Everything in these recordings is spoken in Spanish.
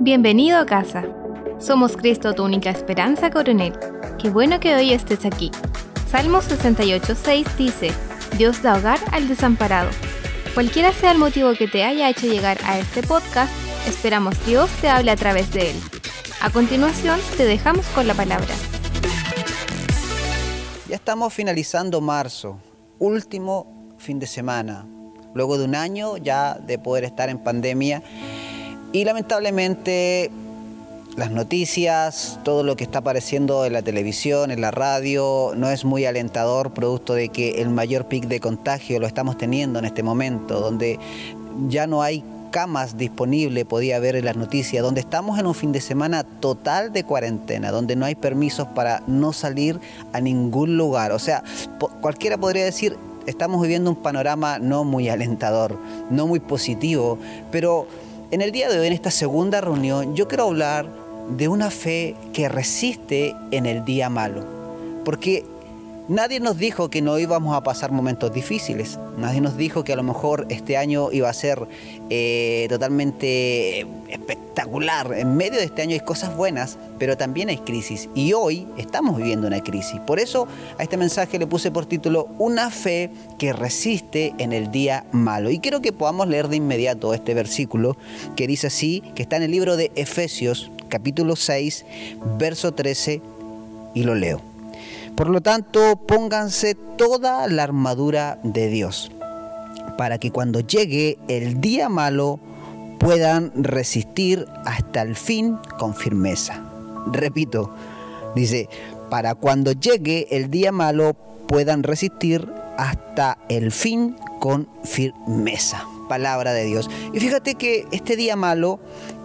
Bienvenido a casa. Somos Cristo, tu única esperanza, coronel. Qué bueno que hoy estés aquí. Salmo 68.6 dice, Dios da hogar al desamparado. Cualquiera sea el motivo que te haya hecho llegar a este podcast, esperamos Dios te hable a través de él. A continuación, te dejamos con la palabra. Ya estamos finalizando marzo, último fin de semana, luego de un año ya de poder estar en pandemia y lamentablemente las noticias, todo lo que está apareciendo en la televisión, en la radio, no es muy alentador, producto de que el mayor pic de contagio lo estamos teniendo en este momento, donde ya no hay camas disponibles, podía ver en las noticias, donde estamos en un fin de semana total de cuarentena, donde no hay permisos para no salir a ningún lugar. O sea, cualquiera podría decir, estamos viviendo un panorama no muy alentador, no muy positivo, pero en el día de hoy, en esta segunda reunión, yo quiero hablar de una fe que resiste en el día malo. Porque nadie nos dijo que no íbamos a pasar momentos difíciles. Nadie nos dijo que a lo mejor este año iba a ser eh, totalmente espectacular. En medio de este año hay cosas buenas, pero también hay crisis. Y hoy estamos viviendo una crisis. Por eso a este mensaje le puse por título Una fe que resiste en el día malo. Y quiero que podamos leer de inmediato este versículo que dice así, que está en el libro de Efesios capítulo 6, verso 13, y lo leo. Por lo tanto, pónganse toda la armadura de Dios, para que cuando llegue el día malo puedan resistir hasta el fin con firmeza. Repito, dice, para cuando llegue el día malo puedan resistir hasta el fin con firmeza palabra de Dios. Y fíjate que este día malo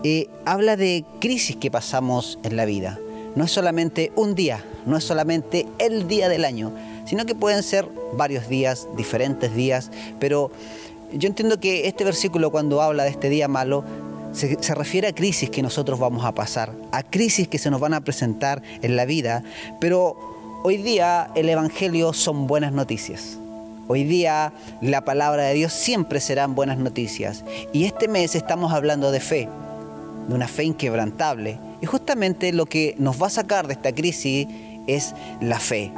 eh, habla de crisis que pasamos en la vida. No es solamente un día, no es solamente el día del año, sino que pueden ser varios días, diferentes días, pero yo entiendo que este versículo cuando habla de este día malo se, refiere a crisis que nosotros vamos a pasar, a crisis que se nos van a presentar en la vida, pero hoy día el Evangelio son buenas noticias. Hoy día la palabra de Dios siempre serán buenas noticias. Y este mes estamos hablando de fe, de una fe inquebrantable. Y justamente lo que nos va a sacar de esta crisis es la fe.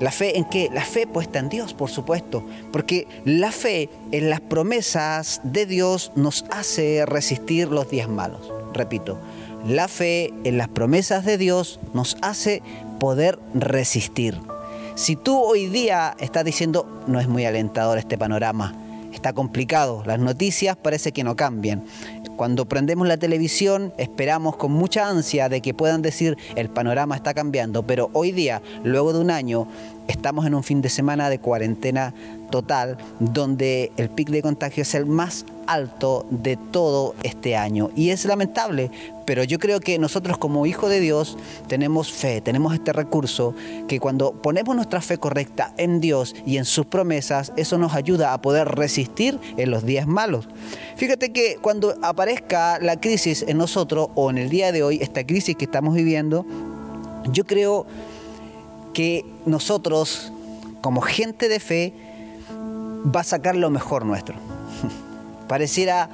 ¿La fe en qué? La fe puesta en Dios, por supuesto. Porque la fe en las promesas de Dios nos hace resistir los días malos. Repito, la fe en las promesas de Dios nos hace poder resistir. Si tú hoy día estás diciendo, no es muy alentador este panorama, está complicado, las noticias parece que no cambian. Cuando prendemos la televisión esperamos con mucha ansia de que puedan decir el panorama está cambiando, pero hoy día, luego de un año, estamos en un fin de semana de cuarentena total donde el pic de contagio es el más alto de todo este año. Y es lamentable, pero yo creo que nosotros como hijos de Dios tenemos fe, tenemos este recurso que cuando ponemos nuestra fe correcta en Dios y en sus promesas, eso nos ayuda a poder resistir en los días malos. Fíjate que cuando aparezca la crisis en nosotros o en el día de hoy, esta crisis que estamos viviendo, yo creo que nosotros como gente de fe va a sacar lo mejor nuestro. Pareciera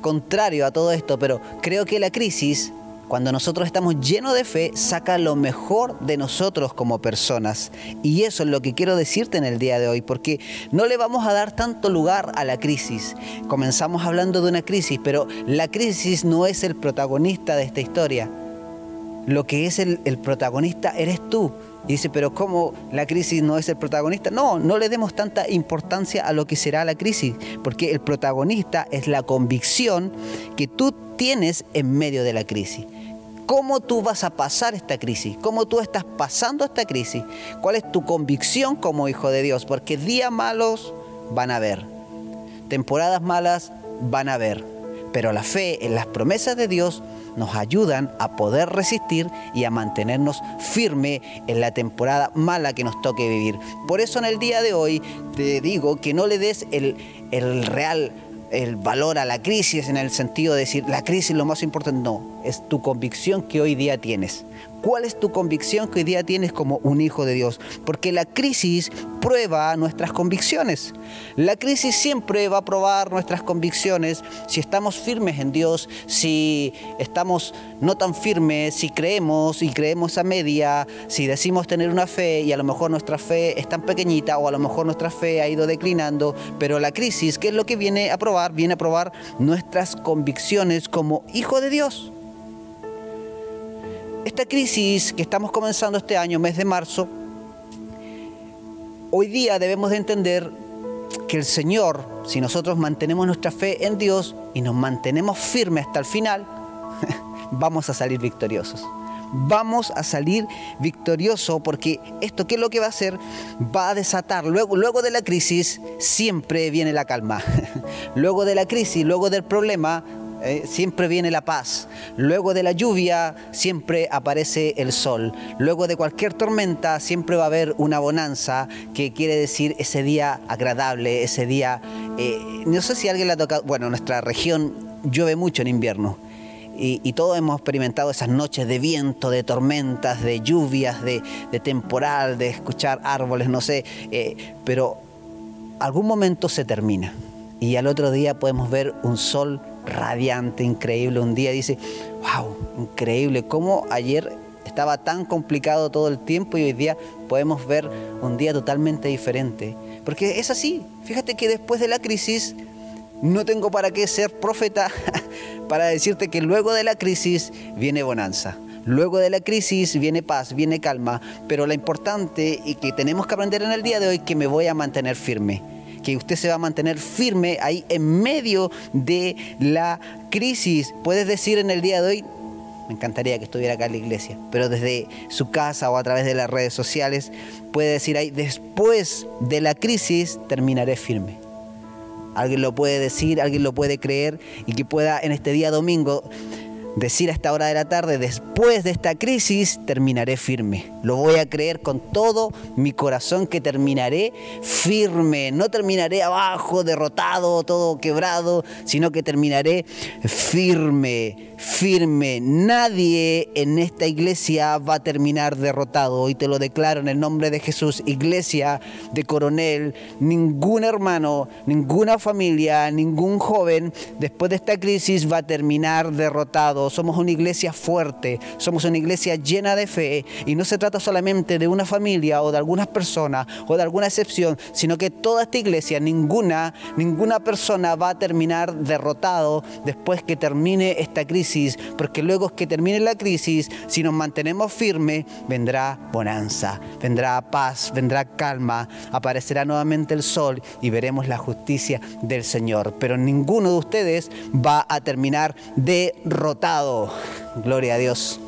contrario a todo esto, pero creo que la crisis, cuando nosotros estamos llenos de fe, saca lo mejor de nosotros como personas. Y eso es lo que quiero decirte en el día de hoy, porque no le vamos a dar tanto lugar a la crisis. Comenzamos hablando de una crisis, pero la crisis no es el protagonista de esta historia. Lo que es el, el protagonista eres tú. Y dice, pero ¿cómo la crisis no es el protagonista? No, no le demos tanta importancia a lo que será la crisis, porque el protagonista es la convicción que tú tienes en medio de la crisis. ¿Cómo tú vas a pasar esta crisis? ¿Cómo tú estás pasando esta crisis? ¿Cuál es tu convicción como hijo de Dios? Porque días malos van a haber, temporadas malas van a haber, pero la fe en las promesas de Dios nos ayudan a poder resistir y a mantenernos firme en la temporada mala que nos toque vivir. Por eso en el día de hoy te digo que no le des el, el real el valor a la crisis en el sentido de decir la crisis es lo más importante. No, es tu convicción que hoy día tienes. ¿Cuál es tu convicción que hoy día tienes como un hijo de Dios? Porque la crisis prueba nuestras convicciones. La crisis siempre va a probar nuestras convicciones si estamos firmes en Dios, si estamos no tan firmes, si creemos y creemos a media, si decimos tener una fe y a lo mejor nuestra fe es tan pequeñita o a lo mejor nuestra fe ha ido declinando, pero la crisis, ¿qué es lo que viene a probar? Viene a probar nuestras convicciones como hijo de Dios. Esta crisis que estamos comenzando este año, mes de marzo, hoy día debemos de entender que el Señor, si nosotros mantenemos nuestra fe en Dios y nos mantenemos firmes hasta el final, vamos a salir victoriosos. Vamos a salir victoriosos porque esto qué es lo que va a hacer? Va a desatar. Luego, luego de la crisis siempre viene la calma. luego de la crisis, luego del problema, eh, siempre viene la paz. Luego de la lluvia siempre aparece el sol. Luego de cualquier tormenta siempre va a haber una bonanza, que quiere decir ese día agradable, ese día... Eh, no sé si alguien le ha tocado... Bueno, nuestra región llueve mucho en invierno. Y, todos hemos experimentado esas noches de viento, de tormentas, de lluvias, de, temporal, de escuchar árboles, no sé, eh, pero algún momento se termina y al otro día podemos ver un sol radiante, increíble. Un día dice, wow, increíble, cómo ayer estaba tan complicado todo el tiempo y hoy día podemos ver un día totalmente diferente. Porque es así, fíjate que después de la crisis no tengo para qué ser profeta para decirte que luego de la crisis viene bonanza. Luego de la crisis viene paz, viene calma, pero lo importante y que tenemos que aprender en el día de hoy que me voy a mantener firme que usted se va a mantener firme ahí en medio de la crisis. Puedes decir en el día de hoy, me encantaría que estuviera acá en la iglesia, pero desde su casa o a través de las redes sociales puede decir ahí, después de la crisis terminaré firme. Alguien lo puede decir, alguien lo puede creer y que pueda en este día domingo decir a esta hora de la tarde, después de esta crisis terminaré firme. Lo voy a creer con todo mi corazón que terminaré firme. No terminaré abajo, derrotado, todo quebrado, sino que terminaré firme firme. Nadie en esta iglesia va a terminar derrotado. Y te lo declaro en el nombre de Jesús. Iglesia de coronel, ningún hermano, ninguna familia, ningún joven después de esta crisis va a terminar derrotado. Somos una iglesia fuerte, somos una iglesia llena de fe. Y no se trata solamente de una familia o de algunas personas o de alguna excepción, sino que toda esta iglesia, ninguna, ninguna persona va a terminar derrotado después que termine esta crisis porque luego que termine la crisis, si nos mantenemos firmes, vendrá bonanza, vendrá paz, vendrá calma, aparecerá nuevamente el sol y veremos la justicia del Señor. Pero ninguno de ustedes va a terminar derrotado. Gloria a Dios.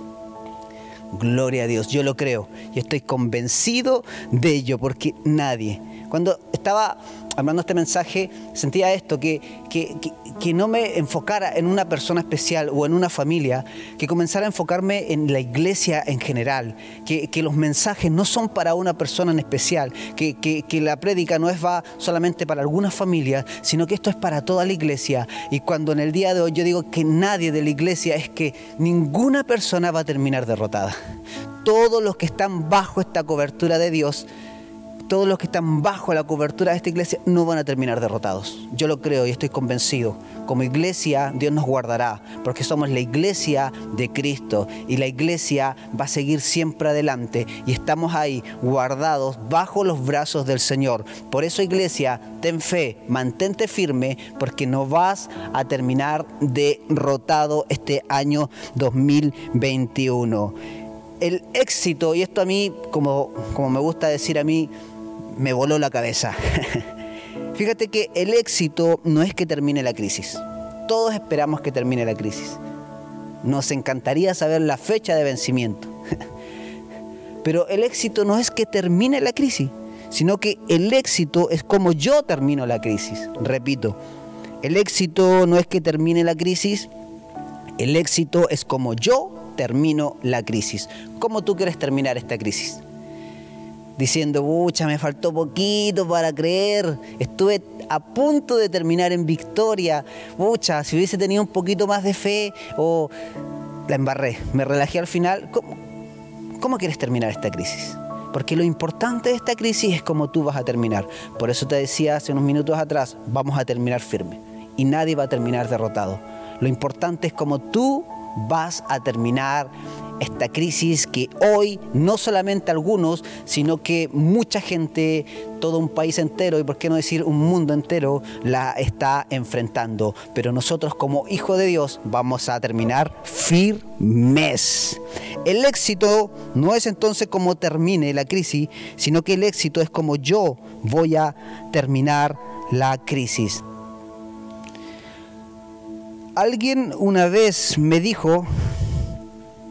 Gloria a Dios, yo lo creo. Y estoy convencido de ello porque nadie, cuando estaba hablando este mensaje, sentía esto, que, que, no me enfocara en una persona especial o en una familia, que comenzara a enfocarme en la iglesia en general, que, los mensajes no son para una persona en especial, que, la prédica no es va solamente para algunas familias, sino que esto es para toda la iglesia. Y cuando en el día de hoy yo digo que nadie de la iglesia es que ninguna persona va a terminar derrotada. Todos los que están bajo esta cobertura de Dios, todos los que están bajo la cobertura de esta iglesia no van a terminar derrotados. Yo lo creo y estoy convencido. Como iglesia Dios nos guardará porque somos la iglesia de Cristo y la iglesia va a seguir siempre adelante y estamos ahí guardados bajo los brazos del Señor. Por eso iglesia, ten fe, mantente firme porque no vas a terminar derrotado este año 2021 el éxito, y esto a mí, como, como me gusta decir a mí, me voló la cabeza. Fíjate que el éxito no es que termine la crisis. Todos esperamos que termine la crisis. Nos encantaría saber la fecha de vencimiento. Pero el éxito no es que termine la crisis, sino que el éxito es como yo termino la crisis. Repito, el éxito no es que termine la crisis, el éxito es como yo termino la crisis. ¿Cómo tú quieres terminar esta crisis? Diciendo, pucha, me faltó poquito para creer, estuve a punto de terminar en victoria, pucha, si hubiese tenido un poquito más de fe o la embarré, me relajé al final. ¿Cómo quieres terminar esta crisis? Porque lo importante de esta crisis es cómo tú vas a terminar. Por eso te decía hace unos minutos atrás, vamos a terminar firme. Y nadie va a terminar derrotado. Lo importante es cómo tú vas a terminar esta crisis que hoy no solamente algunos, sino que mucha gente, todo un país entero y por qué no decir un mundo entero, la está enfrentando. Pero nosotros como hijos de Dios vamos a terminar firmes. El éxito no es entonces cómo termine la crisis, sino que el éxito es como yo voy a terminar la crisis. Alguien una vez me dijo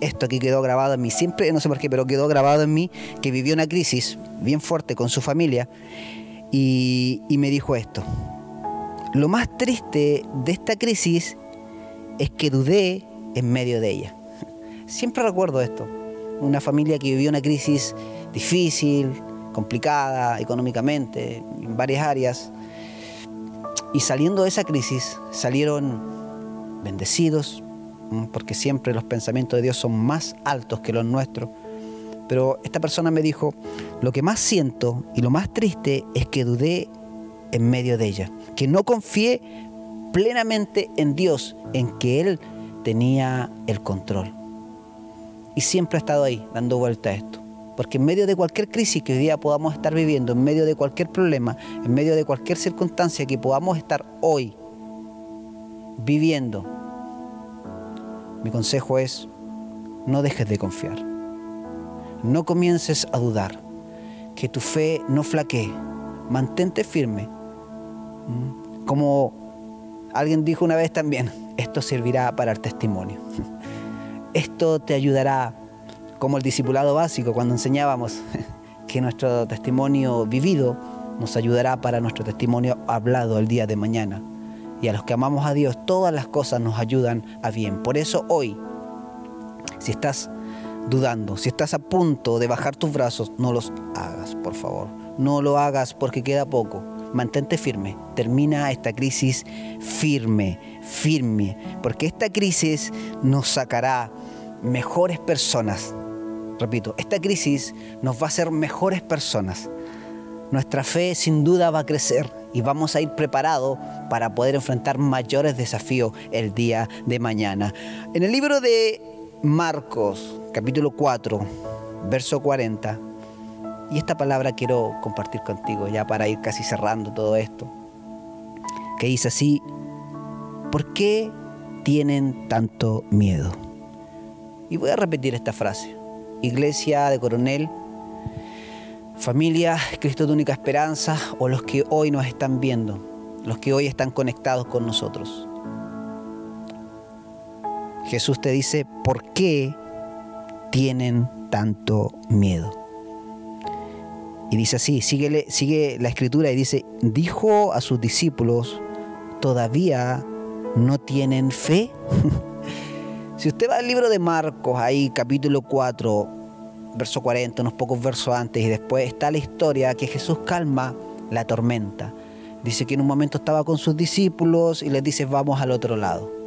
esto aquí quedó grabado en mí, siempre, no sé por qué, pero quedó grabado en mí, que vivió una crisis bien fuerte con su familia y, me dijo esto. Lo más triste de esta crisis es que dudé en medio de ella. Siempre recuerdo esto. Una familia que vivió una crisis difícil, complicada económicamente, en varias áreas. Y saliendo de esa crisis salieron bendecidos, porque siempre los pensamientos de Dios son más altos que los nuestros. Pero esta persona me dijo, lo que más siento y lo más triste es que dudé en medio de ella, que no confié plenamente en Dios, en que Él tenía el control. Y siempre ha estado ahí, dando vuelta a esto. Porque en medio de cualquier crisis que hoy día podamos estar viviendo, en medio de cualquier problema, en medio de cualquier circunstancia que podamos estar hoy viviendo, mi consejo es, no dejes de confiar. No comiences a dudar. Que tu fe no flaquee. Mantente firme. ¿Mm? Como alguien dijo una vez también, esto servirá para el testimonio. Esto te ayudará, como el discipulado básico, cuando enseñábamos que nuestro testimonio vivido nos ayudará para nuestro testimonio hablado el día de mañana y a los que amamos a Dios, todas las cosas nos ayudan a bien. Por eso hoy, si estás dudando, si estás a punto de bajar tus brazos, no los hagas, por favor. No lo hagas porque queda poco. Mantente firme. Termina esta crisis firme, firme. Porque esta crisis nos sacará mejores personas. Repito, esta crisis nos va a hacer mejores personas. Nuestra fe sin duda va a crecer y vamos a ir preparados para poder enfrentar mayores desafíos el día de mañana. En el libro de Marcos, capítulo 4, verso 40, y esta palabra quiero compartir contigo ya para ir casi cerrando todo esto, que dice así, ¿por qué tienen tanto miedo? Y voy a repetir esta frase. Iglesia de Coronel, Familia, Cristo de única esperanza o los que hoy nos están viendo, los que hoy están conectados con nosotros. Jesús te dice, ¿por qué tienen tanto miedo? Y dice así, sigue, sigue la escritura y dice, dijo a sus discípulos, ¿todavía no tienen fe? si usted va al libro de Marcos, ahí capítulo 4, verso 40, unos pocos versos antes, y después está la historia que Jesús calma la tormenta. Dice que en un momento estaba con sus discípulos y les dice, vamos al otro lado.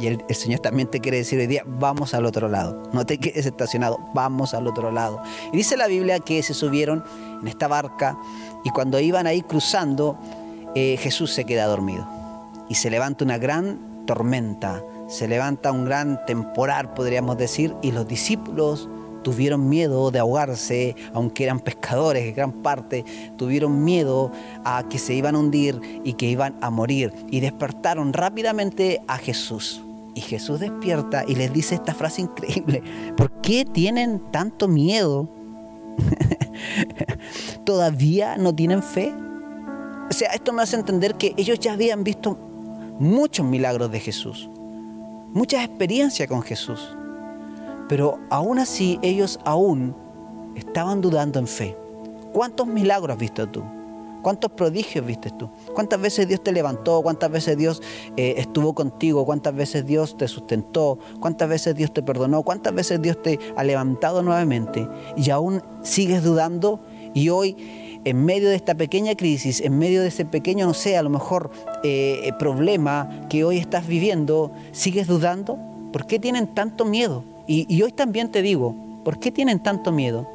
Y el, Señor también te quiere decir hoy día, vamos al otro lado. No te quedes estacionado, vamos al otro lado. Y dice la Biblia que se subieron en esta barca y cuando iban ahí cruzando, eh, Jesús se queda dormido. Y se levanta una gran tormenta, se levanta un gran temporal, podríamos decir, y los discípulos tuvieron miedo de ahogarse, aunque eran pescadores, gran parte, tuvieron miedo a que se iban a hundir y que iban a morir. Y despertaron rápidamente a Jesús. Y Jesús despierta y les dice esta frase increíble. ¿Por qué tienen tanto miedo? ¿Todavía no tienen fe? O sea, esto me hace entender que ellos ya habían visto muchos milagros de Jesús, muchas experiencias con Jesús. Pero aún así ellos aún estaban dudando en fe. ¿Cuántos milagros has visto tú? ¿Cuántos prodigios viste tú? ¿Cuántas veces Dios te levantó? ¿Cuántas veces Dios eh, estuvo contigo? ¿Cuántas veces Dios te sustentó? ¿Cuántas veces Dios te perdonó? ¿Cuántas veces Dios te ha levantado nuevamente? Y aún sigues dudando y hoy en medio de esta pequeña crisis, en medio de ese pequeño, no sé, a lo mejor eh, problema que hoy estás viviendo, sigues dudando. ¿Por qué tienen tanto miedo? Y, hoy también te digo, ¿Por qué tienen tanto miedo?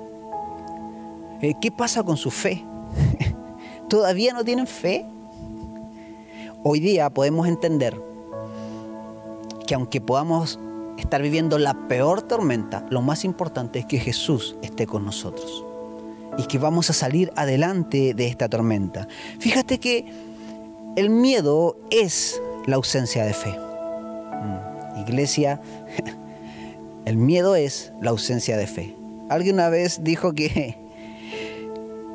Eh, ¿Qué pasa con su fe? ¿Todavía no tienen fe? Hoy día podemos entender que aunque podamos estar viviendo la peor tormenta, lo más importante es que Jesús esté con nosotros y que vamos a salir adelante de esta tormenta. Fíjate que el miedo es la ausencia de fe. Mm, iglesia, el miedo es la ausencia de fe. Alguien una vez dijo que,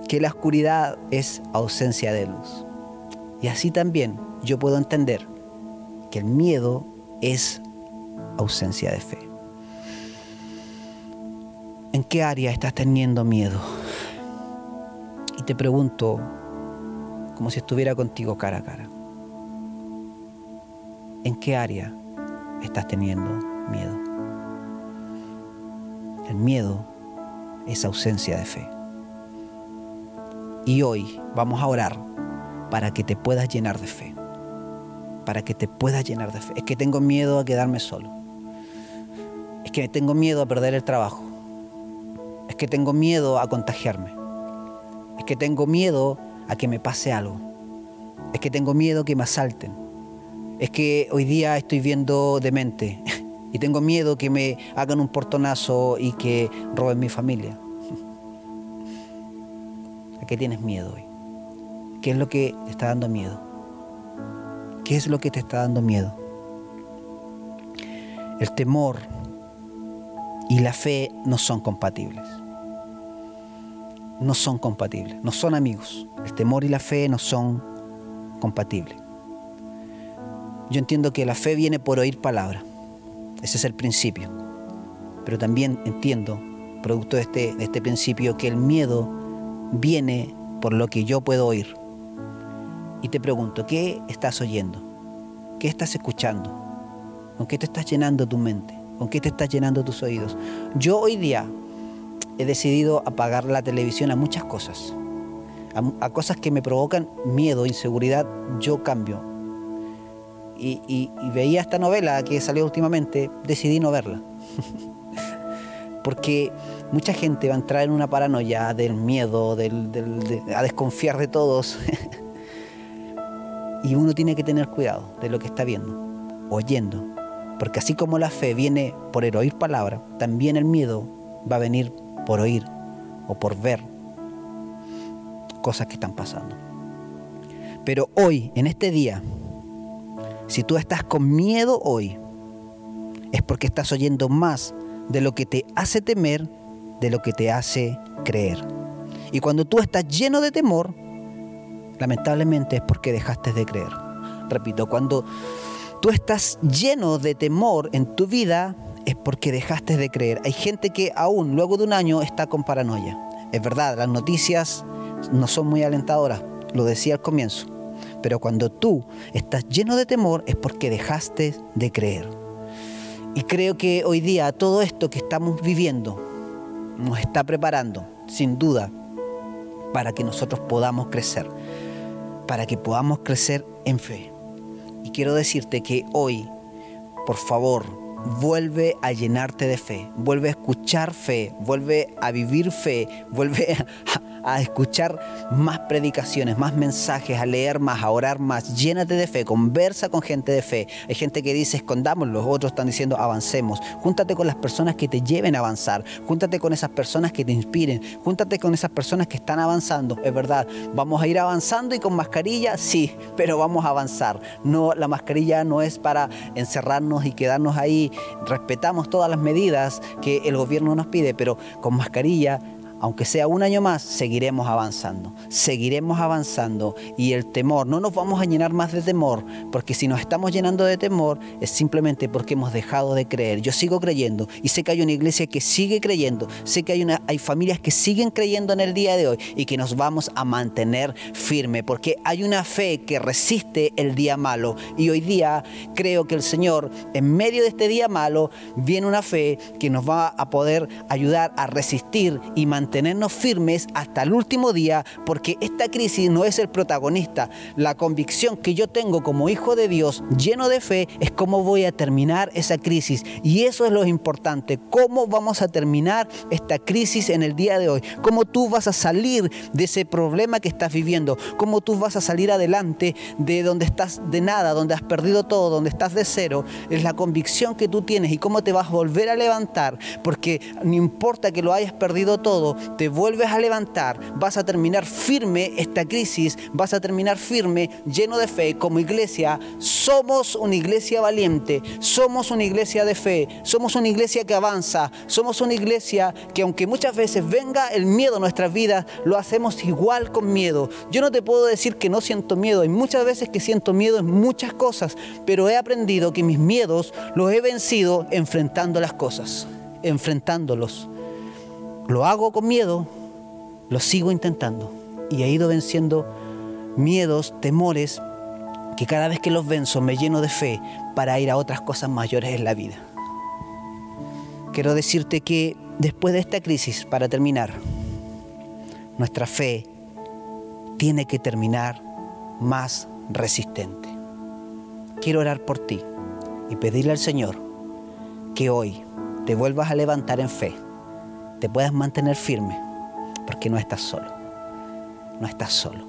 que la oscuridad es ausencia de luz. Y así también yo puedo entender que el miedo es ausencia de fe. ¿En qué área estás teniendo miedo? Y te pregunto, como si estuviera contigo cara a cara, ¿en qué área estás teniendo miedo? Miedo es ausencia de fe. Y hoy vamos a orar para que te puedas llenar de fe. Para que te puedas llenar de fe. Es que tengo miedo a quedarme solo. Es que tengo miedo a perder el trabajo. Es que tengo miedo a contagiarme. Es que tengo miedo a que me pase algo. Es que tengo miedo que me asalten. Es que hoy día estoy viendo demente y tengo miedo que me hagan un portonazo y que roben mi familia. ¿A qué tienes miedo hoy? ¿Qué es lo que te está dando miedo? ¿Qué es lo que te está dando miedo? El temor y la fe no son compatibles. No son compatibles, no son amigos. El temor y la fe no son compatibles. Yo entiendo que la fe viene por oír palabra. Ese es el principio. Pero también entiendo, producto de este, este principio, que el miedo viene por lo que yo puedo oír. Y te pregunto, ¿qué estás oyendo? ¿Qué estás escuchando? ¿Con qué te estás llenando tu mente? ¿Con qué te estás llenando tus oídos? Yo hoy día he decidido apagar la televisión a muchas cosas. A, cosas que me provocan miedo, inseguridad, yo cambio. Y, veía esta novela que salió últimamente, decidí no verla. Porque mucha gente va a entrar en una paranoia del miedo, del, a desconfiar de todos. y uno tiene que tener cuidado de lo que está viendo, oyendo. Porque así como la fe viene por el oír palabra, también el miedo va a venir por oír o por ver cosas que están pasando. Pero hoy, en este día, si tú estás con miedo hoy, es porque estás oyendo más de lo que te hace temer de lo que te hace creer. Y cuando tú estás lleno de temor, lamentablemente es porque dejaste de creer. Repito, cuando tú estás lleno de temor en tu vida, es porque dejaste de creer. Hay gente que aún luego de un año está con paranoia. Es verdad, las noticias no son muy alentadoras, lo decía al comienzo. Pero cuando tú estás lleno de temor es porque dejaste de creer. Y creo que hoy día todo esto que estamos viviendo nos está preparando, sin duda, para que nosotros podamos crecer, para que podamos crecer en fe. Y quiero decirte que hoy, por favor, vuelve a llenarte de fe, vuelve a escuchar fe, vuelve a vivir fe, vuelve a, a escuchar más predicaciones, más mensajes, a leer más, a orar más. Llénate de fe, conversa con gente de fe. Hay gente que dice escondámoslo, otros están diciendo avancemos. Júntate con las personas que te lleven a avanzar. Júntate con esas personas que te inspiren. Júntate con esas personas que están avanzando. Es verdad, vamos a ir avanzando y con mascarilla, sí, pero vamos a avanzar. No, la mascarilla no es para encerrarnos y quedarnos ahí. Respetamos todas las medidas que el gobierno nos pide, pero con mascarilla aunque sea un año más, seguiremos avanzando, seguiremos avanzando y el temor, no nos vamos a llenar más de temor, porque si nos estamos llenando de temor es simplemente porque hemos dejado de creer. Yo sigo creyendo y sé que hay una iglesia que sigue creyendo, sé que hay, una, hay familias que siguen creyendo en el día de hoy y que nos vamos a mantener firme, porque hay una fe que resiste el día malo y hoy día creo que el Señor, en medio de este día malo, viene una fe que nos va a poder ayudar a resistir y mantener mantenernos firmes hasta el último día, porque esta crisis no es el protagonista. La convicción que yo tengo como hijo de Dios, lleno de fe, es cómo voy a terminar esa crisis. Y eso es lo importante, cómo vamos a terminar esta crisis en el día de hoy, cómo tú vas a salir de ese problema que estás viviendo, cómo tú vas a salir adelante de donde estás de nada, donde has perdido todo, donde estás de cero. Es la convicción que tú tienes y cómo te vas a volver a levantar, porque no importa que lo hayas perdido todo, te vuelves a levantar, vas a terminar firme esta crisis, vas a terminar firme, lleno de fe. Como iglesia, somos una iglesia valiente, somos una iglesia de fe, somos una iglesia que avanza, somos una iglesia que aunque muchas veces venga el miedo a nuestras vidas, lo hacemos igual con miedo. Yo no te puedo decir que no siento miedo, hay muchas veces que siento miedo en muchas cosas, pero he aprendido que mis miedos los he vencido enfrentando las cosas, enfrentándolos. Lo hago con miedo, lo sigo intentando y he ido venciendo miedos, temores, que cada vez que los venzo me lleno de fe para ir a otras cosas mayores en la vida. Quiero decirte que después de esta crisis, para terminar, nuestra fe tiene que terminar más resistente. Quiero orar por ti y pedirle al Señor que hoy te vuelvas a levantar en fe, te puedas mantener firme, porque no estás solo, no estás solo,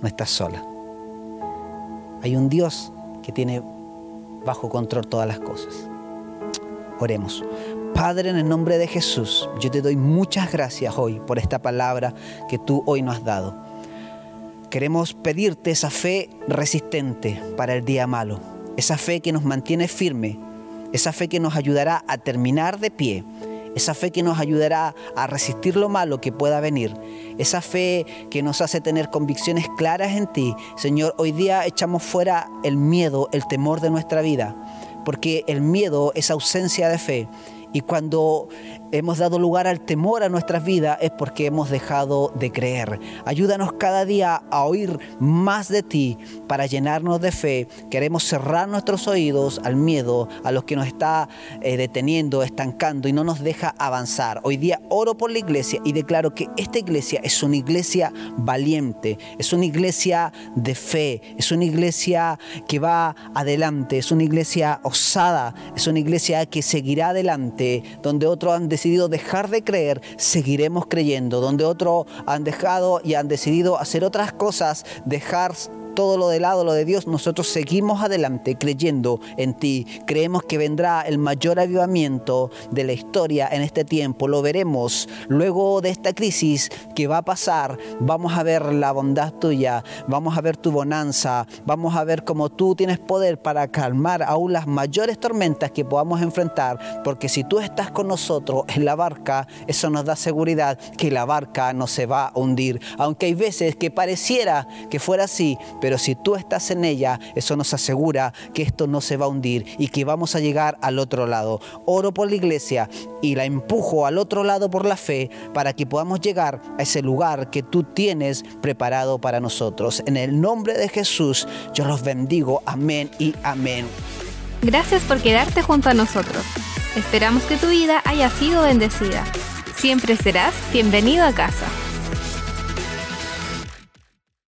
no estás sola. Hay un Dios que tiene bajo control todas las cosas. Oremos. Padre, en el nombre de Jesús, yo te doy muchas gracias hoy por esta palabra que tú hoy nos has dado. Queremos pedirte esa fe resistente para el día malo, esa fe que nos mantiene firme, esa fe que nos ayudará a terminar de pie, esa fe que nos ayudará a resistir lo malo que pueda venir, esa fe que nos hace tener convicciones claras en ti. Señor, hoy día echamos fuera el miedo, el temor de nuestra vida, porque el miedo es ausencia de fe. Y cuando hemos dado lugar al temor a nuestras vidas es porque hemos dejado de creer. Ayúdanos cada día a oír más de ti para llenarnos de fe. Queremos cerrar nuestros oídos al miedo, a los que nos está eh, deteniendo, estancando y no nos deja avanzar. Hoy día oro por la iglesia y declaro que esta iglesia es una iglesia valiente, es una iglesia de fe, es una iglesia que va adelante, es una iglesia osada, es una iglesia que seguirá adelante, donde otros han decidido dejar de creer, seguiremos creyendo. Donde otros han dejado y han decidido hacer otras cosas, dejar todo lo de lado, lo de Dios, nosotros seguimos adelante creyendo en ti. Creemos que vendrá el mayor avivamiento de la historia en este tiempo. Lo veremos luego de esta crisis que va a pasar. Vamos a ver la bondad tuya, vamos a ver tu bonanza, vamos a ver cómo tú tienes poder para calmar aún las mayores tormentas que podamos enfrentar. Porque si tú estás con nosotros en la barca, eso nos da seguridad que la barca no se va a hundir. Aunque hay veces que pareciera que fuera así, pero si tú estás en ella, eso nos asegura que esto no se va a hundir y que vamos a llegar al otro lado. Oro por la iglesia y la empujo al otro lado por la fe para que podamos llegar a ese lugar que tú tienes preparado para nosotros. En el nombre de Jesús, yo los bendigo. Amén y amén. Gracias por quedarte junto a nosotros. Esperamos que tu vida haya sido bendecida. Siempre serás bienvenido a casa.